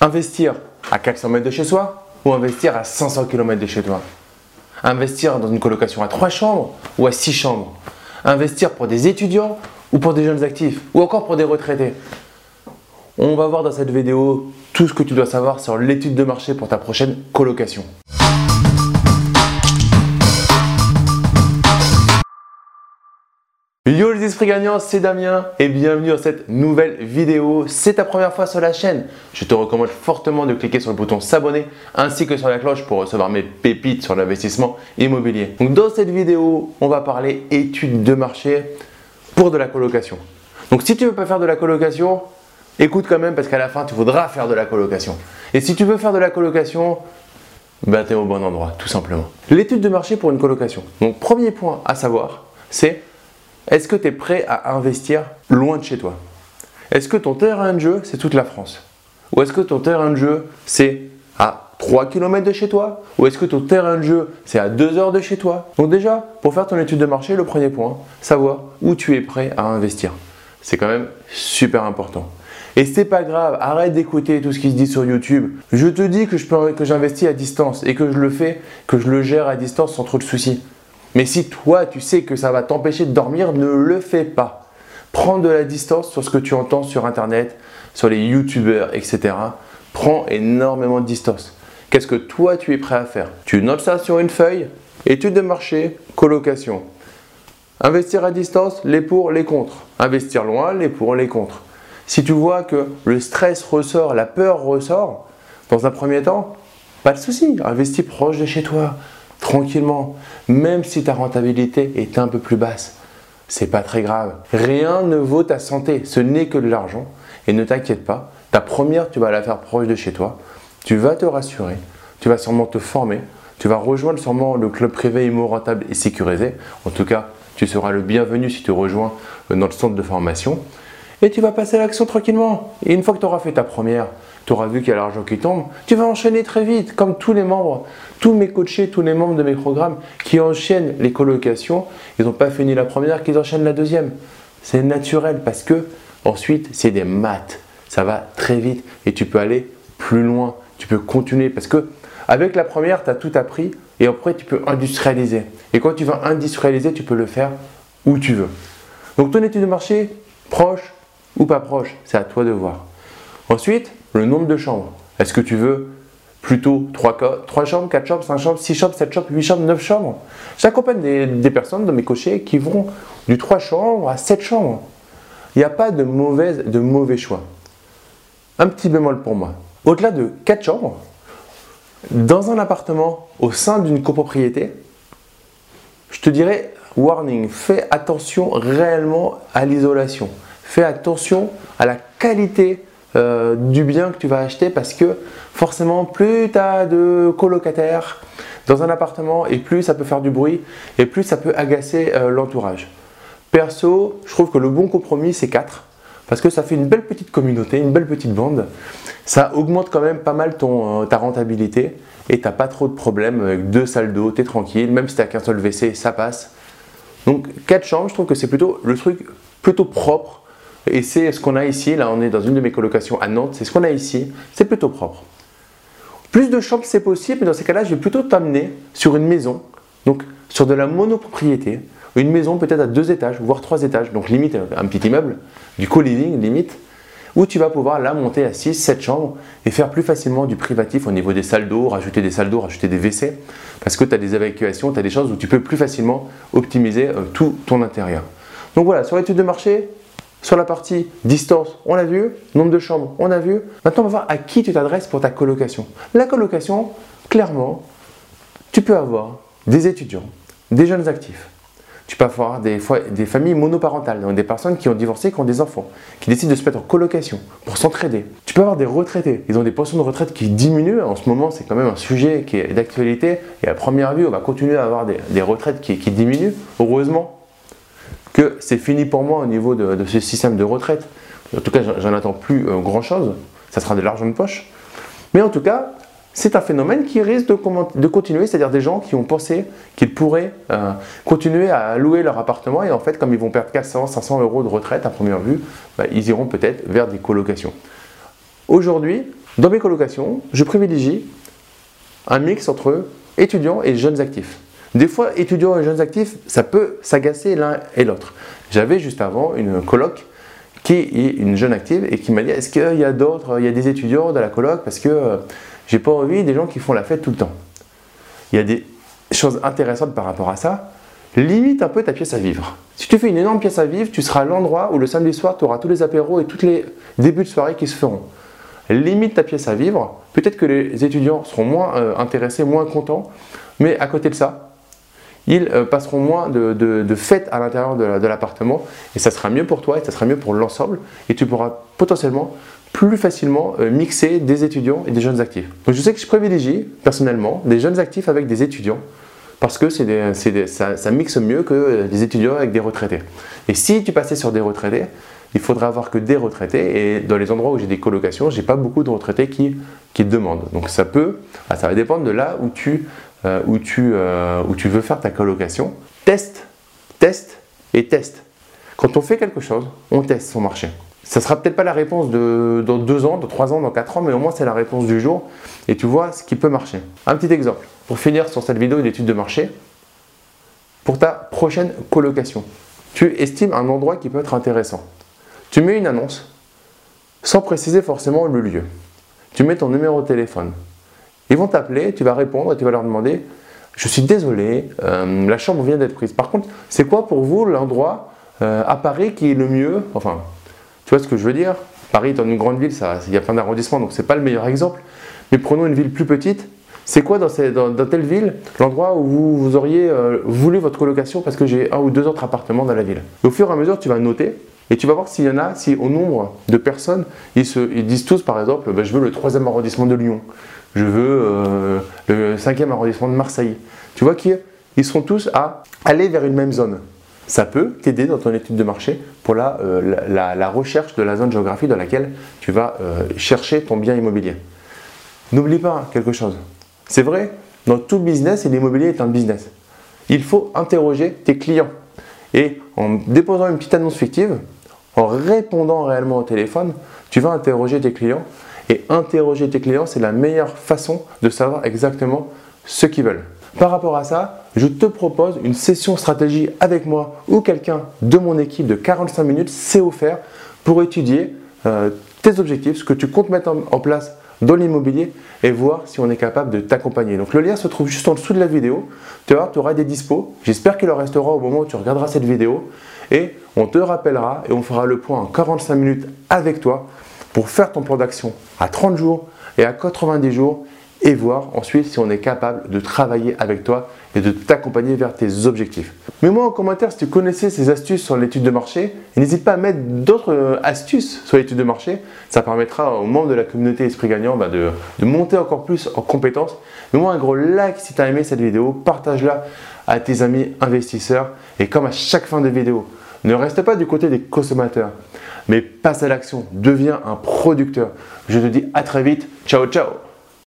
Investir à 400 mètres de chez soi ou investir à 500 km de chez toi? Investir dans une colocation à 3 chambres ou à 6 chambres? Investir pour des étudiants ou pour des jeunes actifs ou encore pour des retraités? On va voir dans cette vidéo tout ce que tu dois savoir sur l'étude de marché pour ta prochaine colocation. Yo les esprits gagnants, c'est Damien et bienvenue dans cette nouvelle vidéo. C'est ta première fois sur la chaîne, je te recommande fortement de cliquer sur le bouton s'abonner ainsi que sur la cloche pour recevoir mes pépites sur l'investissement immobilier. Donc dans cette vidéo, on va parler études de marché pour de la colocation. Donc si tu veux pas faire de la colocation, écoute quand même parce qu'à la fin tu voudras faire de la colocation. Et si tu veux faire de la colocation, ben tu es au bon endroit tout simplement. L'étude de marché pour une colocation. Donc premier point à savoir, c'est est-ce que tu es prêt à investir loin de chez toi? Est-ce que ton terrain de jeu, c'est toute la France? Ou est-ce que ton terrain de jeu, c'est à 3 km de chez toi? Ou est-ce que ton terrain de jeu, c'est à 2 heures de chez toi? Donc déjà, pour faire ton étude de marché, le premier point, savoir où tu es prêt à investir. C'est quand même super important. Et c'est pas grave, arrête d'écouter tout ce qui se dit sur YouTube. Je te dis que j'investis à distance et que je le fais, que je le gère à distance sans trop de soucis. Mais si toi, tu sais que ça va t'empêcher de dormir, ne le fais pas. Prends de la distance sur ce que tu entends sur Internet, sur les YouTubeurs, etc. Prends énormément de distance. Qu'est-ce que toi, tu es prêt à faire? Tu notes ça sur une feuille, étude de marché, colocation. Investir à distance, les pour, les contre. Investir loin, les pour, les contre. Si tu vois que le stress ressort, la peur ressort, dans un premier temps, pas de souci, investis proche de chez toi tranquillement, même si ta rentabilité est un peu plus basse. C'est pas très grave. Rien ne vaut ta santé, ce n'est que de l'argent. Et ne t'inquiète pas, ta première, tu vas la faire proche de chez toi. Tu vas te rassurer, tu vas sûrement te former, tu vas rejoindre sûrement le club privé immo rentable et sécurisé. En tout cas, tu seras le bienvenu si tu rejoins notre centre de formation. Et tu vas passer à l'action tranquillement. Et une fois que tu auras fait ta première, tu auras vu qu'il y a l'argent qui tombe, tu vas enchaîner très vite, comme tous les membres, tous mes coachés, tous les membres de mes programmes qui enchaînent les colocations, ils n'ont pas fini la première, qu'ils enchaînent la deuxième. C'est naturel parce que ensuite, c'est des maths. Ça va très vite et tu peux aller plus loin, tu peux continuer parce que avec la première, tu as tout appris et après, tu peux industrialiser. Et quand tu vas industrialiser, tu peux le faire où tu veux. Donc, ton étude de marché, proche ou pas proche, c'est à toi de voir. Ensuite, le nombre de chambres. Est-ce que tu veux plutôt 3, 3 chambres, 4 chambres, 5 chambres, 6 chambres, 7 chambres, 8 chambres, 9 chambres? J'accompagne des, personnes de mes cochers qui vont du 3 chambres à 7 chambres. Il n'y a pas de, mauvaise, de mauvais choix. Un petit bémol pour moi. Au-delà de 4 chambres, dans un appartement au sein d'une copropriété, je te dirais, warning, fais attention réellement à l'isolation. Fais attention à la qualité euh, du bien que tu vas acheter parce que forcément, plus tu as de colocataires dans un appartement et plus ça peut faire du bruit et plus ça peut agacer euh, l'entourage. Perso, je trouve que le bon compromis, c'est 4 parce que ça fait une belle petite communauté, une belle petite bande. Ça augmente quand même pas mal ton, euh, ta rentabilité et tu n'as pas trop de problèmes avec deux salles d'eau, tu es tranquille, même si tu n'as qu'un seul WC, ça passe. Donc 4 chambres, je trouve que c'est plutôt le truc plutôt propre et c'est ce qu'on a ici. Là, on est dans une de mes colocations à Nantes. C'est ce qu'on a ici. C'est plutôt propre. Plus de chambres, c'est possible, mais dans ces cas-là, je vais plutôt t'amener sur une maison, donc sur de la monopropriété, une maison peut-être à deux étages, voire trois étages, donc limite un petit immeuble, du co-living limite, où tu vas pouvoir là monter à 6, 7 chambres et faire plus facilement du privatif au niveau des salles d'eau, rajouter des salles d'eau, rajouter des WC, parce que tu as des évacuations, tu as des choses où tu peux plus facilement optimiser euh, tout ton intérieur. Donc voilà, sur l'étude de marché, sur la partie distance, on l'a vu. Nombre de chambres, on a vu. Maintenant, on va voir à qui tu t'adresses pour ta colocation. La colocation, clairement, tu peux avoir des étudiants, des jeunes actifs. Tu peux avoir des, des familles monoparentales, donc des personnes qui ont divorcé, qui ont des enfants, qui décident de se mettre en colocation pour s'entraider. Tu peux avoir des retraités. Ils ont des pensions de retraite qui diminuent. En ce moment, c'est quand même un sujet qui est d'actualité. Et à première vue, on va continuer à avoir des, retraites qui diminuent, heureusement que c'est fini pour moi au niveau de, ce système de retraite. En tout cas, j'en attends plus euh, grand chose. Ça sera de l'argent de poche. Mais en tout cas, c'est un phénomène qui risque de, continuer, c'est-à-dire des gens qui ont pensé qu'ils pourraient euh, continuer à louer leur appartement et en fait, comme ils vont perdre 400, 500 euros de retraite à première vue, bah, ils iront peut-être vers des colocations. Aujourd'hui, Dans mes colocations, je privilégie un mix entre étudiants et jeunes actifs. Des fois, étudiants et jeunes actifs, ça peut s'agacer l'un et l'autre. J'avais juste avant une coloc qui est une jeune active et qui m'a dit est-ce qu'il y a d'autres, il y a des étudiants dans la coloc parce que euh, j'ai pas envie des gens qui font la fête tout le temps. Il y a des choses intéressantes par rapport à ça. Limite un peu ta pièce à vivre. Si tu fais une énorme pièce à vivre, tu seras l'endroit où le samedi soir, tu auras tous les apéros et tous les débuts de soirée qui se feront. Limite ta pièce à vivre. Peut-être que les étudiants seront moins euh, intéressés, moins contents, mais à côté de ça, ils euh, passeront moins de, fêtes à l'intérieur de, l'appartement et ça sera mieux pour toi et ça sera mieux pour l'ensemble et tu pourras potentiellement plus facilement euh, mixer des étudiants et des jeunes actifs. Donc je sais que je privilégie personnellement des jeunes actifs avec des étudiants parce que ça, ça, mixe mieux que des étudiants avec des retraités. Et si tu passais sur des retraités, il faudra avoir que des retraités et dans les endroits où j'ai des colocations, j'ai pas beaucoup de retraités qui, qui demandent. Donc ça peut, ah, ça va dépendre de là où tu euh, où, tu, euh, où tu veux faire ta colocation, teste, teste et teste. Quand on fait quelque chose, on teste son marché. Ça sera peut-être pas la réponse de, dans deux ans, dans trois ans, dans quatre ans, mais au moins c'est la réponse du jour et tu vois ce qui peut marcher. Un petit exemple pour finir sur cette vidéo d'étude de marché. Pour ta prochaine colocation, tu estimes un endroit qui peut être intéressant. Tu mets une annonce sans préciser forcément le lieu. Tu mets ton numéro de téléphone, ils vont t'appeler, tu vas répondre et tu vas leur demander Je suis désolé, euh, la chambre vient d'être prise. Par contre, c'est quoi pour vous l'endroit euh, à Paris qui est le mieux? Enfin, tu vois ce que je veux dire? Paris dans une grande ville, il y a plein d'arrondissements, donc ce n'est pas le meilleur exemple. Mais prenons une ville plus petite. C'est quoi dans, telle ville l'endroit où vous, auriez euh, voulu votre colocation parce que j'ai un ou deux autres appartements dans la ville? Au fur et à mesure, tu vas noter et tu vas voir s'il y en a, si au nombre de personnes, ils, se, disent tous par exemple, ben, je veux le troisième arrondissement de Lyon, je veux euh, le cinquième arrondissement de Marseille. Tu vois qu'ils sont tous à aller vers une même zone. Ça peut t'aider dans ton étude de marché pour la, euh, recherche de la zone géographique dans laquelle tu vas euh, chercher ton bien immobilier. N'oublie pas quelque chose. C'est vrai, dans tout business, et l'immobilier est un business, il faut interroger tes clients. Et en déposant une petite annonce fictive, en répondant réellement au téléphone, tu vas interroger tes clients. Et interroger tes clients, c'est la meilleure façon de savoir exactement ce qu'ils veulent. Par rapport à ça, je te propose une session stratégie avec moi ou quelqu'un de mon équipe de 45 minutes, c'est offert pour étudier euh, tes objectifs, ce que tu comptes mettre en, place dans l'immobilier et voir si on est capable de t'accompagner. Donc le lien se trouve juste en dessous de la vidéo. Tu tu auras des dispos. J'espère qu'il en restera au moment où tu regarderas cette vidéo et on te rappellera et on fera le point en 45 minutes avec toi pour faire ton plan d'action à 30 jours et à 90 jours et voir ensuite si on est capable de travailler avec toi et de t'accompagner vers tes objectifs. Mets-moi en commentaire si tu connaissais ces astuces sur l'étude de marché et n'hésite pas à mettre d'autres euh, astuces sur l'étude de marché. Ça permettra aux membres de la communauté Esprit Gagnant bah, de, de, monter encore plus en compétences. Mets-moi un gros like si tu as aimé cette vidéo, partage-la à tes amis investisseurs. Et comme à chaque fin de vidéo, ne reste pas du côté des consommateurs, mais passe à l'action, deviens un producteur. Je te dis à très vite, ciao ciao